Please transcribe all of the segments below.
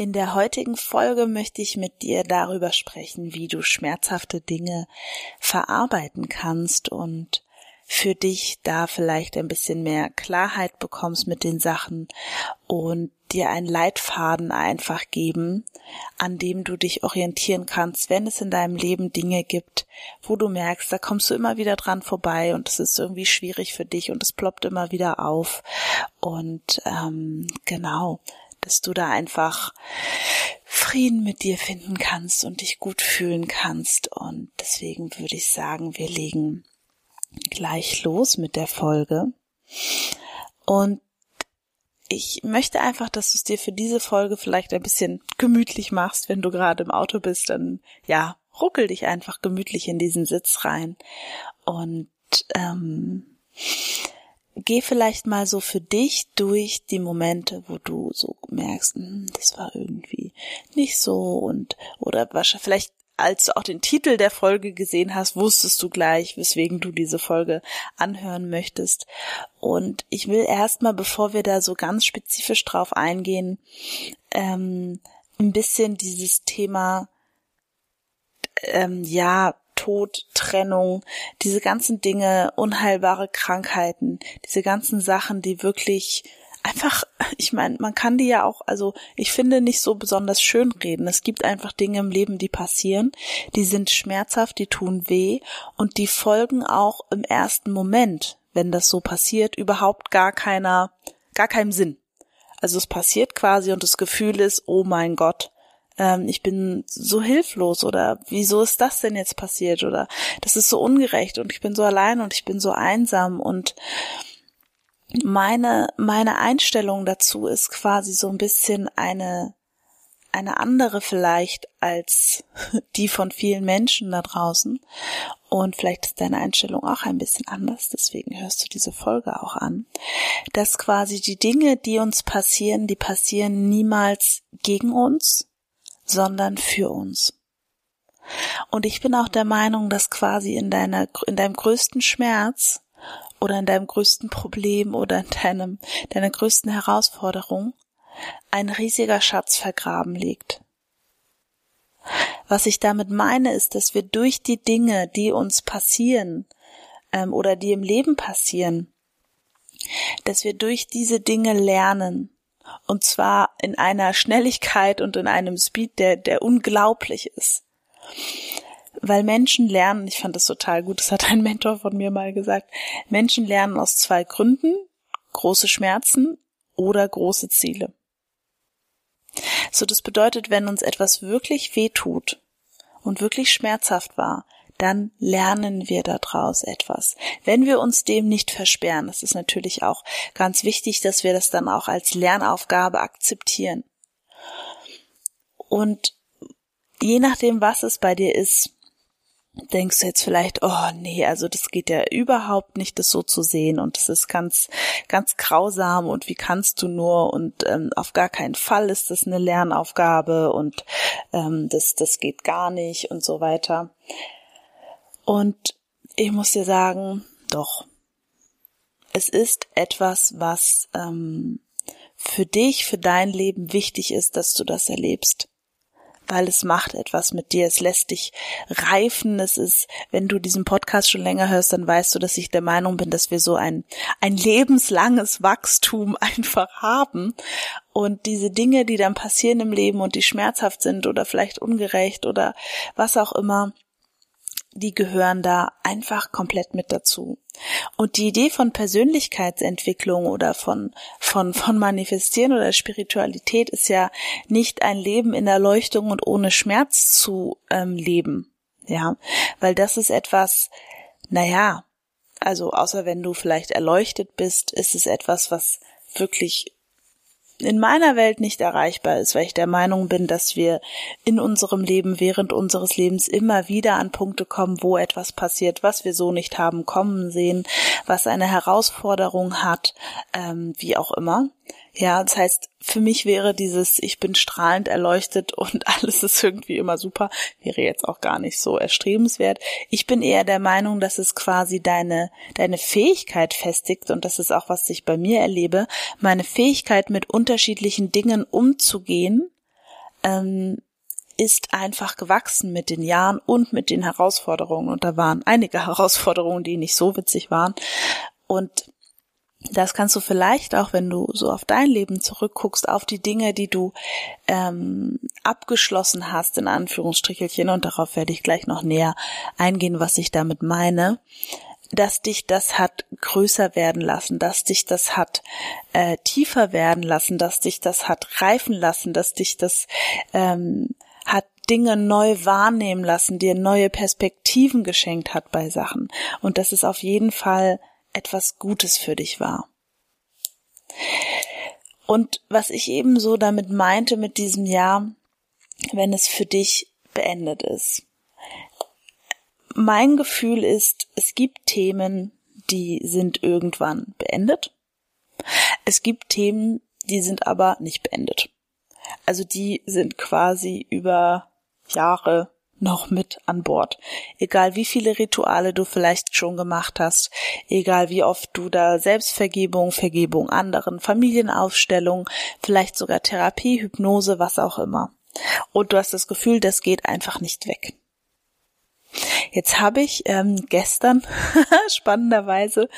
In der heutigen Folge möchte ich mit dir darüber sprechen, wie du schmerzhafte Dinge verarbeiten kannst und für dich da vielleicht ein bisschen mehr Klarheit bekommst mit den Sachen und dir einen Leitfaden einfach geben, an dem du dich orientieren kannst, wenn es in deinem Leben Dinge gibt, wo du merkst, da kommst du immer wieder dran vorbei und es ist irgendwie schwierig für dich und es ploppt immer wieder auf. Und ähm, genau, dass du da einfach Frieden mit dir finden kannst und dich gut fühlen kannst. Und deswegen würde ich sagen, wir legen gleich los mit der Folge. Und ich möchte einfach, dass du es dir für diese Folge vielleicht ein bisschen gemütlich machst, wenn du gerade im Auto bist, dann ja, ruckel dich einfach gemütlich in diesen Sitz rein und ähm, geh vielleicht mal so für dich durch die Momente, wo du so merkst, hm, das war irgendwie nicht so und oder wahrscheinlich vielleicht als du auch den Titel der Folge gesehen hast, wusstest du gleich, weswegen du diese Folge anhören möchtest. Und ich will erstmal, bevor wir da so ganz spezifisch drauf eingehen, ähm, ein bisschen dieses Thema, ähm, ja, Tod, Trennung, diese ganzen Dinge, unheilbare Krankheiten, diese ganzen Sachen, die wirklich einfach, ich meine, man kann die ja auch, also ich finde nicht so besonders schön reden. Es gibt einfach Dinge im Leben, die passieren, die sind schmerzhaft, die tun weh und die folgen auch im ersten Moment, wenn das so passiert, überhaupt gar keiner, gar keinem Sinn. Also es passiert quasi und das Gefühl ist, oh mein Gott, ähm, ich bin so hilflos oder wieso ist das denn jetzt passiert oder das ist so ungerecht und ich bin so allein und ich bin so einsam und meine, meine Einstellung dazu ist quasi so ein bisschen eine, eine andere vielleicht als die von vielen Menschen da draußen. Und vielleicht ist deine Einstellung auch ein bisschen anders, deswegen hörst du diese Folge auch an. Dass quasi die Dinge, die uns passieren, die passieren niemals gegen uns, sondern für uns. Und ich bin auch der Meinung, dass quasi in deiner, in deinem größten Schmerz oder in deinem größten Problem oder in deinem, deiner größten Herausforderung ein riesiger Schatz vergraben liegt. Was ich damit meine, ist, dass wir durch die Dinge, die uns passieren ähm, oder die im Leben passieren, dass wir durch diese Dinge lernen, und zwar in einer Schnelligkeit und in einem Speed, der, der unglaublich ist. Weil Menschen lernen, ich fand das total gut, das hat ein Mentor von mir mal gesagt, Menschen lernen aus zwei Gründen, große Schmerzen oder große Ziele. So, das bedeutet, wenn uns etwas wirklich weh tut und wirklich schmerzhaft war, dann lernen wir daraus etwas. Wenn wir uns dem nicht versperren, das ist natürlich auch ganz wichtig, dass wir das dann auch als Lernaufgabe akzeptieren. Und je nachdem, was es bei dir ist, denkst du jetzt vielleicht, oh nee, also das geht ja überhaupt nicht, das so zu sehen und das ist ganz, ganz grausam und wie kannst du nur und ähm, auf gar keinen Fall ist das eine Lernaufgabe und ähm, das, das geht gar nicht und so weiter. Und ich muss dir sagen, doch. Es ist etwas, was ähm, für dich, für dein Leben wichtig ist, dass du das erlebst. Weil es macht etwas mit dir, es lässt dich reifen. Es ist, wenn du diesen Podcast schon länger hörst, dann weißt du, dass ich der Meinung bin, dass wir so ein, ein lebenslanges Wachstum einfach haben. Und diese Dinge, die dann passieren im Leben und die schmerzhaft sind oder vielleicht ungerecht oder was auch immer, die gehören da einfach komplett mit dazu. Und die Idee von Persönlichkeitsentwicklung oder von, von, von Manifestieren oder Spiritualität ist ja nicht ein Leben in Erleuchtung und ohne Schmerz zu ähm, leben. Ja, weil das ist etwas, naja, also außer wenn du vielleicht erleuchtet bist, ist es etwas, was wirklich in meiner Welt nicht erreichbar ist, weil ich der Meinung bin, dass wir in unserem Leben während unseres Lebens immer wieder an Punkte kommen, wo etwas passiert, was wir so nicht haben kommen sehen, was eine Herausforderung hat, ähm, wie auch immer. Ja, das heißt, für mich wäre dieses, ich bin strahlend erleuchtet und alles ist irgendwie immer super, wäre jetzt auch gar nicht so erstrebenswert. Ich bin eher der Meinung, dass es quasi deine, deine Fähigkeit festigt und das ist auch, was ich bei mir erlebe, meine Fähigkeit mit unterschiedlichen Dingen umzugehen, ähm, ist einfach gewachsen mit den Jahren und mit den Herausforderungen. Und da waren einige Herausforderungen, die nicht so witzig waren. Und das kannst du vielleicht auch, wenn du so auf dein Leben zurückguckst, auf die Dinge, die du ähm, abgeschlossen hast, in Anführungsstrichelchen, und darauf werde ich gleich noch näher eingehen, was ich damit meine, dass dich das hat größer werden lassen, dass dich das hat äh, tiefer werden lassen, dass dich das hat reifen lassen, dass dich das ähm, hat Dinge neu wahrnehmen lassen, dir neue Perspektiven geschenkt hat bei Sachen. Und das ist auf jeden Fall etwas Gutes für dich war. Und was ich eben so damit meinte mit diesem Jahr, wenn es für dich beendet ist. Mein Gefühl ist, es gibt Themen, die sind irgendwann beendet. Es gibt Themen, die sind aber nicht beendet. Also die sind quasi über Jahre noch mit an Bord. Egal wie viele Rituale du vielleicht schon gemacht hast, egal wie oft du da Selbstvergebung, Vergebung anderen, Familienaufstellung, vielleicht sogar Therapie, Hypnose, was auch immer. Und du hast das Gefühl, das geht einfach nicht weg. Jetzt habe ich ähm, gestern spannenderweise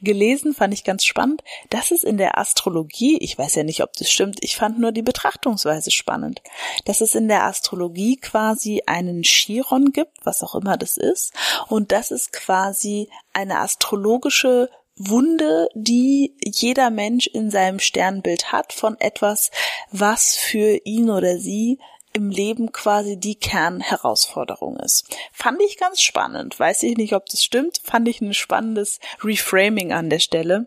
gelesen, fand ich ganz spannend, dass es in der Astrologie, ich weiß ja nicht, ob das stimmt, ich fand nur die Betrachtungsweise spannend, dass es in der Astrologie quasi einen Chiron gibt, was auch immer das ist, und das ist quasi eine astrologische Wunde, die jeder Mensch in seinem Sternbild hat von etwas, was für ihn oder sie im Leben quasi die Kernherausforderung ist. Fand ich ganz spannend. Weiß ich nicht, ob das stimmt. Fand ich ein spannendes Reframing an der Stelle.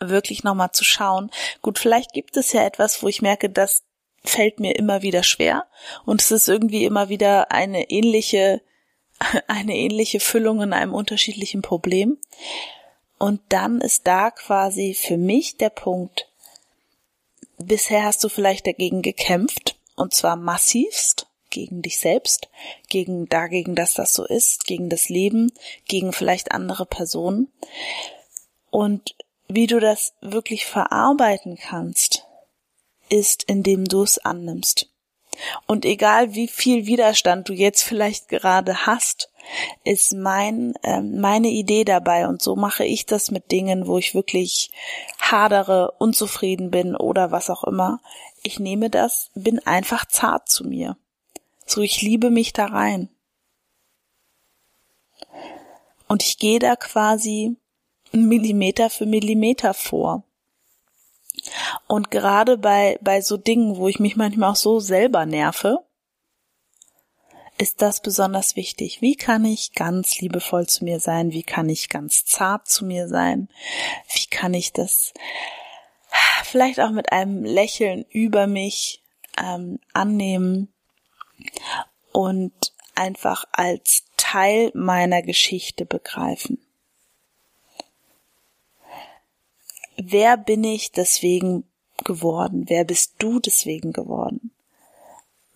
Wirklich nochmal zu schauen. Gut, vielleicht gibt es ja etwas, wo ich merke, das fällt mir immer wieder schwer und es ist irgendwie immer wieder eine ähnliche, eine ähnliche Füllung in einem unterschiedlichen Problem. Und dann ist da quasi für mich der Punkt, bisher hast du vielleicht dagegen gekämpft, und zwar massivst gegen dich selbst, gegen dagegen, dass das so ist, gegen das Leben, gegen vielleicht andere Personen. Und wie du das wirklich verarbeiten kannst, ist, indem du es annimmst. Und egal wie viel Widerstand du jetzt vielleicht gerade hast, ist mein, äh, meine Idee dabei und so mache ich das mit Dingen, wo ich wirklich hadere, unzufrieden bin oder was auch immer. Ich nehme das, bin einfach zart zu mir. So, ich liebe mich da rein. Und ich gehe da quasi Millimeter für Millimeter vor. Und gerade bei, bei so Dingen, wo ich mich manchmal auch so selber nerve, ist das besonders wichtig. Wie kann ich ganz liebevoll zu mir sein? Wie kann ich ganz zart zu mir sein? Wie kann ich das vielleicht auch mit einem Lächeln über mich ähm, annehmen und einfach als Teil meiner Geschichte begreifen? Wer bin ich deswegen geworden? Wer bist du deswegen geworden?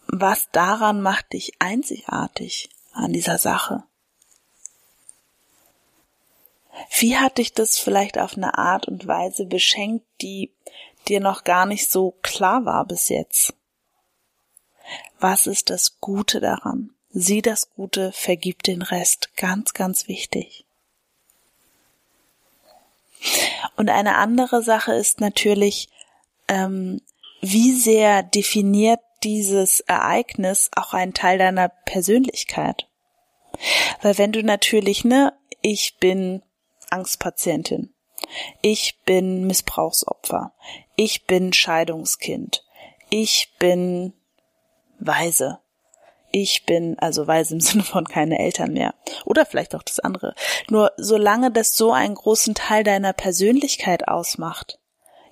Was daran macht dich einzigartig an dieser Sache? Wie hat dich das vielleicht auf eine Art und Weise beschenkt, die dir noch gar nicht so klar war bis jetzt? Was ist das Gute daran? Sieh das Gute, vergib den Rest. Ganz, ganz wichtig. Und eine andere Sache ist natürlich, ähm, wie sehr definiert dieses Ereignis auch einen Teil deiner Persönlichkeit. Weil wenn du natürlich, ne, ich bin Angstpatientin, ich bin Missbrauchsopfer, ich bin Scheidungskind, ich bin Weise, ich bin, also weise im Sinne von keine Eltern mehr. Oder vielleicht auch das andere. Nur solange das so einen großen Teil deiner Persönlichkeit ausmacht,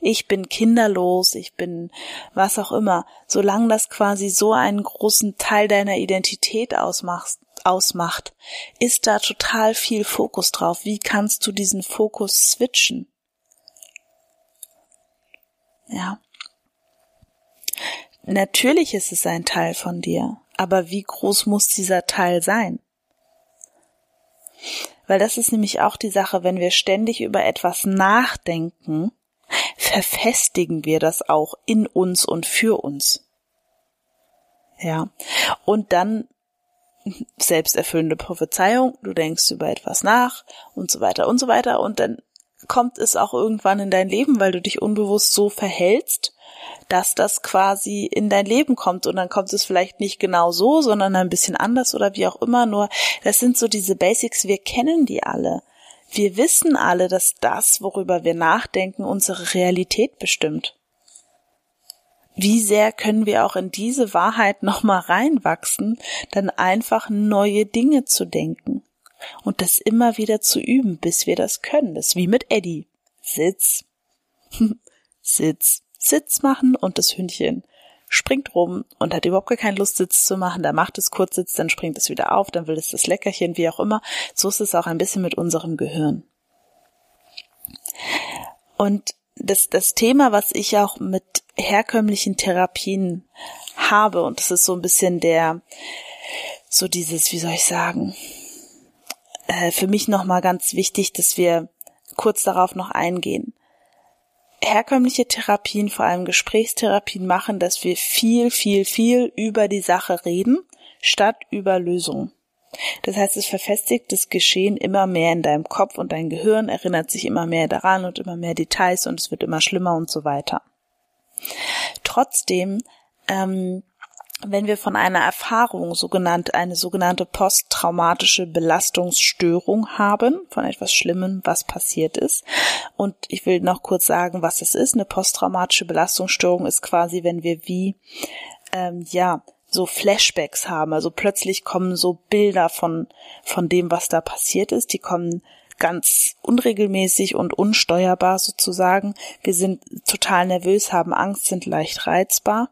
ich bin kinderlos, ich bin was auch immer, solange das quasi so einen großen Teil deiner Identität ausmacht, ausmacht, ist da total viel Fokus drauf. Wie kannst du diesen Fokus switchen? Ja. Natürlich ist es ein Teil von dir, aber wie groß muss dieser Teil sein? Weil das ist nämlich auch die Sache, wenn wir ständig über etwas nachdenken, verfestigen wir das auch in uns und für uns. Ja. Und dann selbsterfüllende Prophezeiung, du denkst über etwas nach und so weiter und so weiter und dann kommt es auch irgendwann in dein Leben, weil du dich unbewusst so verhältst, dass das quasi in dein Leben kommt und dann kommt es vielleicht nicht genau so, sondern ein bisschen anders oder wie auch immer, nur das sind so diese Basics, wir kennen die alle. Wir wissen alle, dass das, worüber wir nachdenken, unsere Realität bestimmt. Wie sehr können wir auch in diese Wahrheit nochmal reinwachsen, dann einfach neue Dinge zu denken und das immer wieder zu üben, bis wir das können. Das ist wie mit Eddie. Sitz. Sitz. Sitz machen und das Hündchen springt rum und hat überhaupt gar keine Lust, Sitz zu machen. Da macht es kurz Sitz, dann springt es wieder auf, dann will es das Leckerchen, wie auch immer. So ist es auch ein bisschen mit unserem Gehirn. Und das, das Thema, was ich auch mit herkömmlichen Therapien habe, und das ist so ein bisschen der, so dieses, wie soll ich sagen, äh, für mich nochmal ganz wichtig, dass wir kurz darauf noch eingehen herkömmliche Therapien, vor allem Gesprächstherapien machen, dass wir viel, viel, viel über die Sache reden, statt über Lösungen. Das heißt, es verfestigt das Geschehen immer mehr in deinem Kopf und dein Gehirn erinnert sich immer mehr daran und immer mehr Details und es wird immer schlimmer und so weiter. Trotzdem ähm, wenn wir von einer Erfahrung, sogenannt, eine sogenannte posttraumatische Belastungsstörung haben, von etwas Schlimmem, was passiert ist. Und ich will noch kurz sagen, was das ist. Eine posttraumatische Belastungsstörung ist quasi, wenn wir wie, ähm, ja, so Flashbacks haben. Also plötzlich kommen so Bilder von, von dem, was da passiert ist. Die kommen ganz unregelmäßig und unsteuerbar sozusagen. Wir sind total nervös, haben Angst, sind leicht reizbar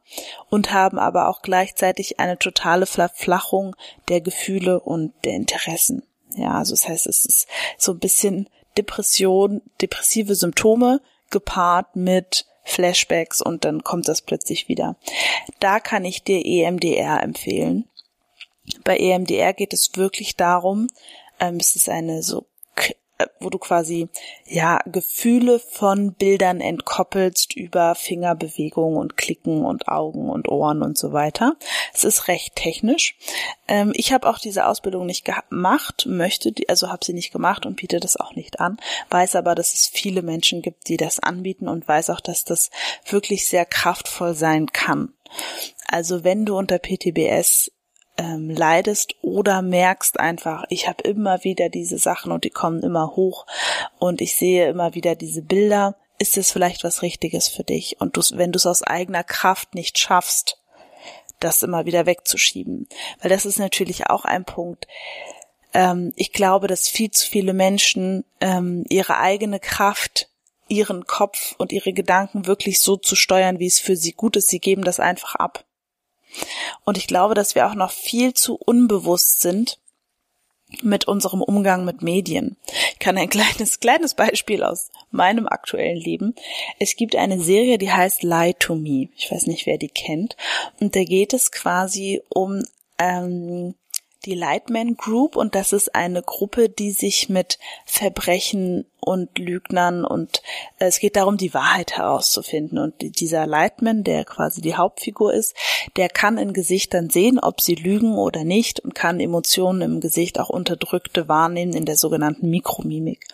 und haben aber auch gleichzeitig eine totale Verflachung der Gefühle und der Interessen. Ja, also das heißt, es ist so ein bisschen Depression, depressive Symptome gepaart mit Flashbacks und dann kommt das plötzlich wieder. Da kann ich dir EMDR empfehlen. Bei EMDR geht es wirklich darum, ähm, es ist eine so wo du quasi ja Gefühle von Bildern entkoppelst über Fingerbewegungen und Klicken und Augen und Ohren und so weiter. Es ist recht technisch. Ähm, ich habe auch diese Ausbildung nicht gemacht, möchte die, also habe sie nicht gemacht und biete das auch nicht an, weiß aber, dass es viele Menschen gibt, die das anbieten und weiß auch, dass das wirklich sehr kraftvoll sein kann. Also wenn du unter PTBS ähm, leidest oder merkst einfach, ich habe immer wieder diese Sachen und die kommen immer hoch und ich sehe immer wieder diese Bilder, ist es vielleicht was Richtiges für dich. Und du, wenn du es aus eigener Kraft nicht schaffst, das immer wieder wegzuschieben, weil das ist natürlich auch ein Punkt. Ähm, ich glaube, dass viel zu viele Menschen ähm, ihre eigene Kraft ihren Kopf und ihre Gedanken wirklich so zu steuern, wie es für sie gut ist. Sie geben das einfach ab. Und ich glaube, dass wir auch noch viel zu unbewusst sind mit unserem Umgang mit Medien. Ich kann ein kleines, kleines Beispiel aus meinem aktuellen Leben. Es gibt eine Serie, die heißt Lie to Me. Ich weiß nicht, wer die kennt. Und da geht es quasi um ähm, die Lightman Group und das ist eine Gruppe, die sich mit Verbrechen und Lügnern und äh, es geht darum, die Wahrheit herauszufinden. Und dieser Lightman, der quasi die Hauptfigur ist, der kann in Gesichtern sehen, ob sie lügen oder nicht und kann Emotionen im Gesicht auch unterdrückte wahrnehmen in der sogenannten Mikromimik.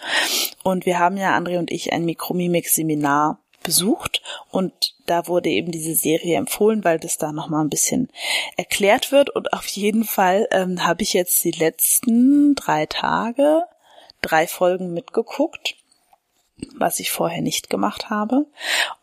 Und wir haben ja, André und ich, ein Mikromimik-Seminar besucht. Und da wurde eben diese Serie empfohlen, weil das da nochmal ein bisschen erklärt wird. Und auf jeden Fall ähm, habe ich jetzt die letzten drei Tage drei Folgen mitgeguckt, was ich vorher nicht gemacht habe.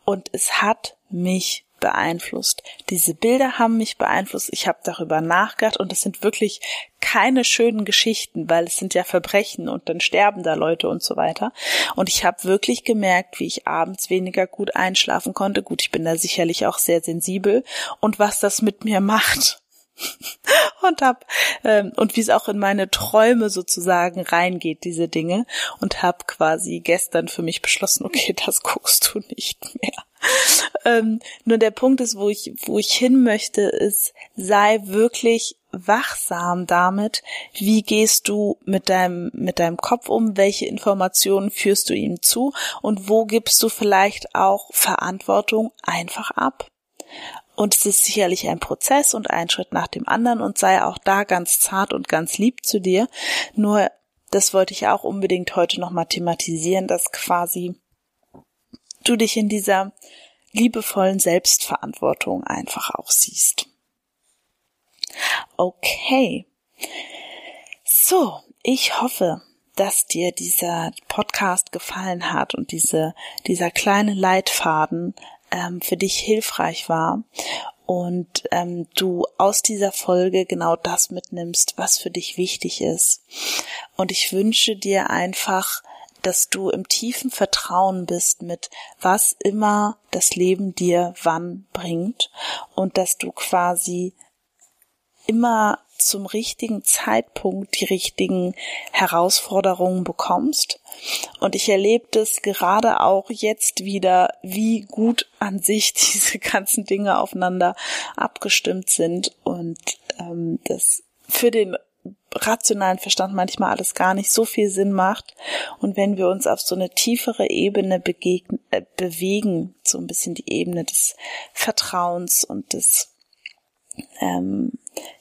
Und es hat mich beeinflusst. Diese Bilder haben mich beeinflusst. Ich habe darüber nachgedacht und es sind wirklich keine schönen Geschichten, weil es sind ja Verbrechen und dann sterben da Leute und so weiter. Und ich habe wirklich gemerkt, wie ich abends weniger gut einschlafen konnte. Gut, ich bin da sicherlich auch sehr sensibel und was das mit mir macht. und hab ähm, und wie es auch in meine Träume sozusagen reingeht diese Dinge und hab quasi gestern für mich beschlossen okay das guckst du nicht mehr ähm, nur der Punkt ist wo ich wo ich hin möchte ist sei wirklich wachsam damit, wie gehst du mit deinem, mit deinem Kopf um, welche Informationen führst du ihm zu und wo gibst du vielleicht auch Verantwortung einfach ab. Und es ist sicherlich ein Prozess und ein Schritt nach dem anderen und sei auch da ganz zart und ganz lieb zu dir. Nur, das wollte ich auch unbedingt heute nochmal thematisieren, dass quasi du dich in dieser liebevollen Selbstverantwortung einfach auch siehst. Okay. So, ich hoffe, dass dir dieser Podcast gefallen hat und diese, dieser kleine Leitfaden ähm, für dich hilfreich war und ähm, du aus dieser Folge genau das mitnimmst, was für dich wichtig ist. Und ich wünsche dir einfach, dass du im tiefen Vertrauen bist mit was immer das Leben dir wann bringt und dass du quasi immer zum richtigen Zeitpunkt die richtigen Herausforderungen bekommst. Und ich erlebe das gerade auch jetzt wieder, wie gut an sich diese ganzen Dinge aufeinander abgestimmt sind und ähm, das für den rationalen Verstand manchmal alles gar nicht so viel Sinn macht. Und wenn wir uns auf so eine tiefere Ebene begegnen, äh, bewegen, so ein bisschen die Ebene des Vertrauens und des ähm,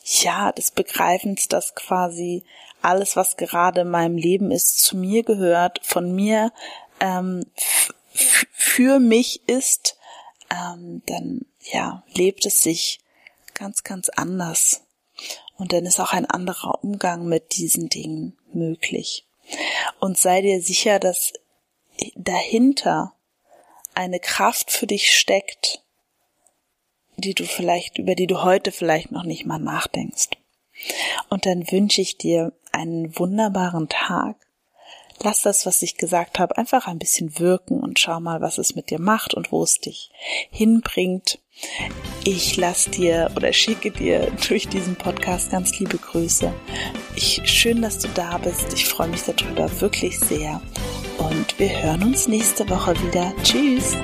ja, des Begreifens, dass quasi alles, was gerade in meinem Leben ist, zu mir gehört, von mir ähm, für mich ist, ähm, dann ja, lebt es sich ganz, ganz anders. Und dann ist auch ein anderer Umgang mit diesen Dingen möglich. Und sei dir sicher, dass dahinter eine Kraft für dich steckt, die du vielleicht, über die du heute vielleicht noch nicht mal nachdenkst. Und dann wünsche ich dir einen wunderbaren Tag. Lass das, was ich gesagt habe, einfach ein bisschen wirken und schau mal, was es mit dir macht und wo es dich hinbringt. Ich lass dir oder schicke dir durch diesen Podcast ganz liebe Grüße. Ich, schön, dass du da bist. Ich freue mich darüber wirklich sehr. Und wir hören uns nächste Woche wieder. Tschüss.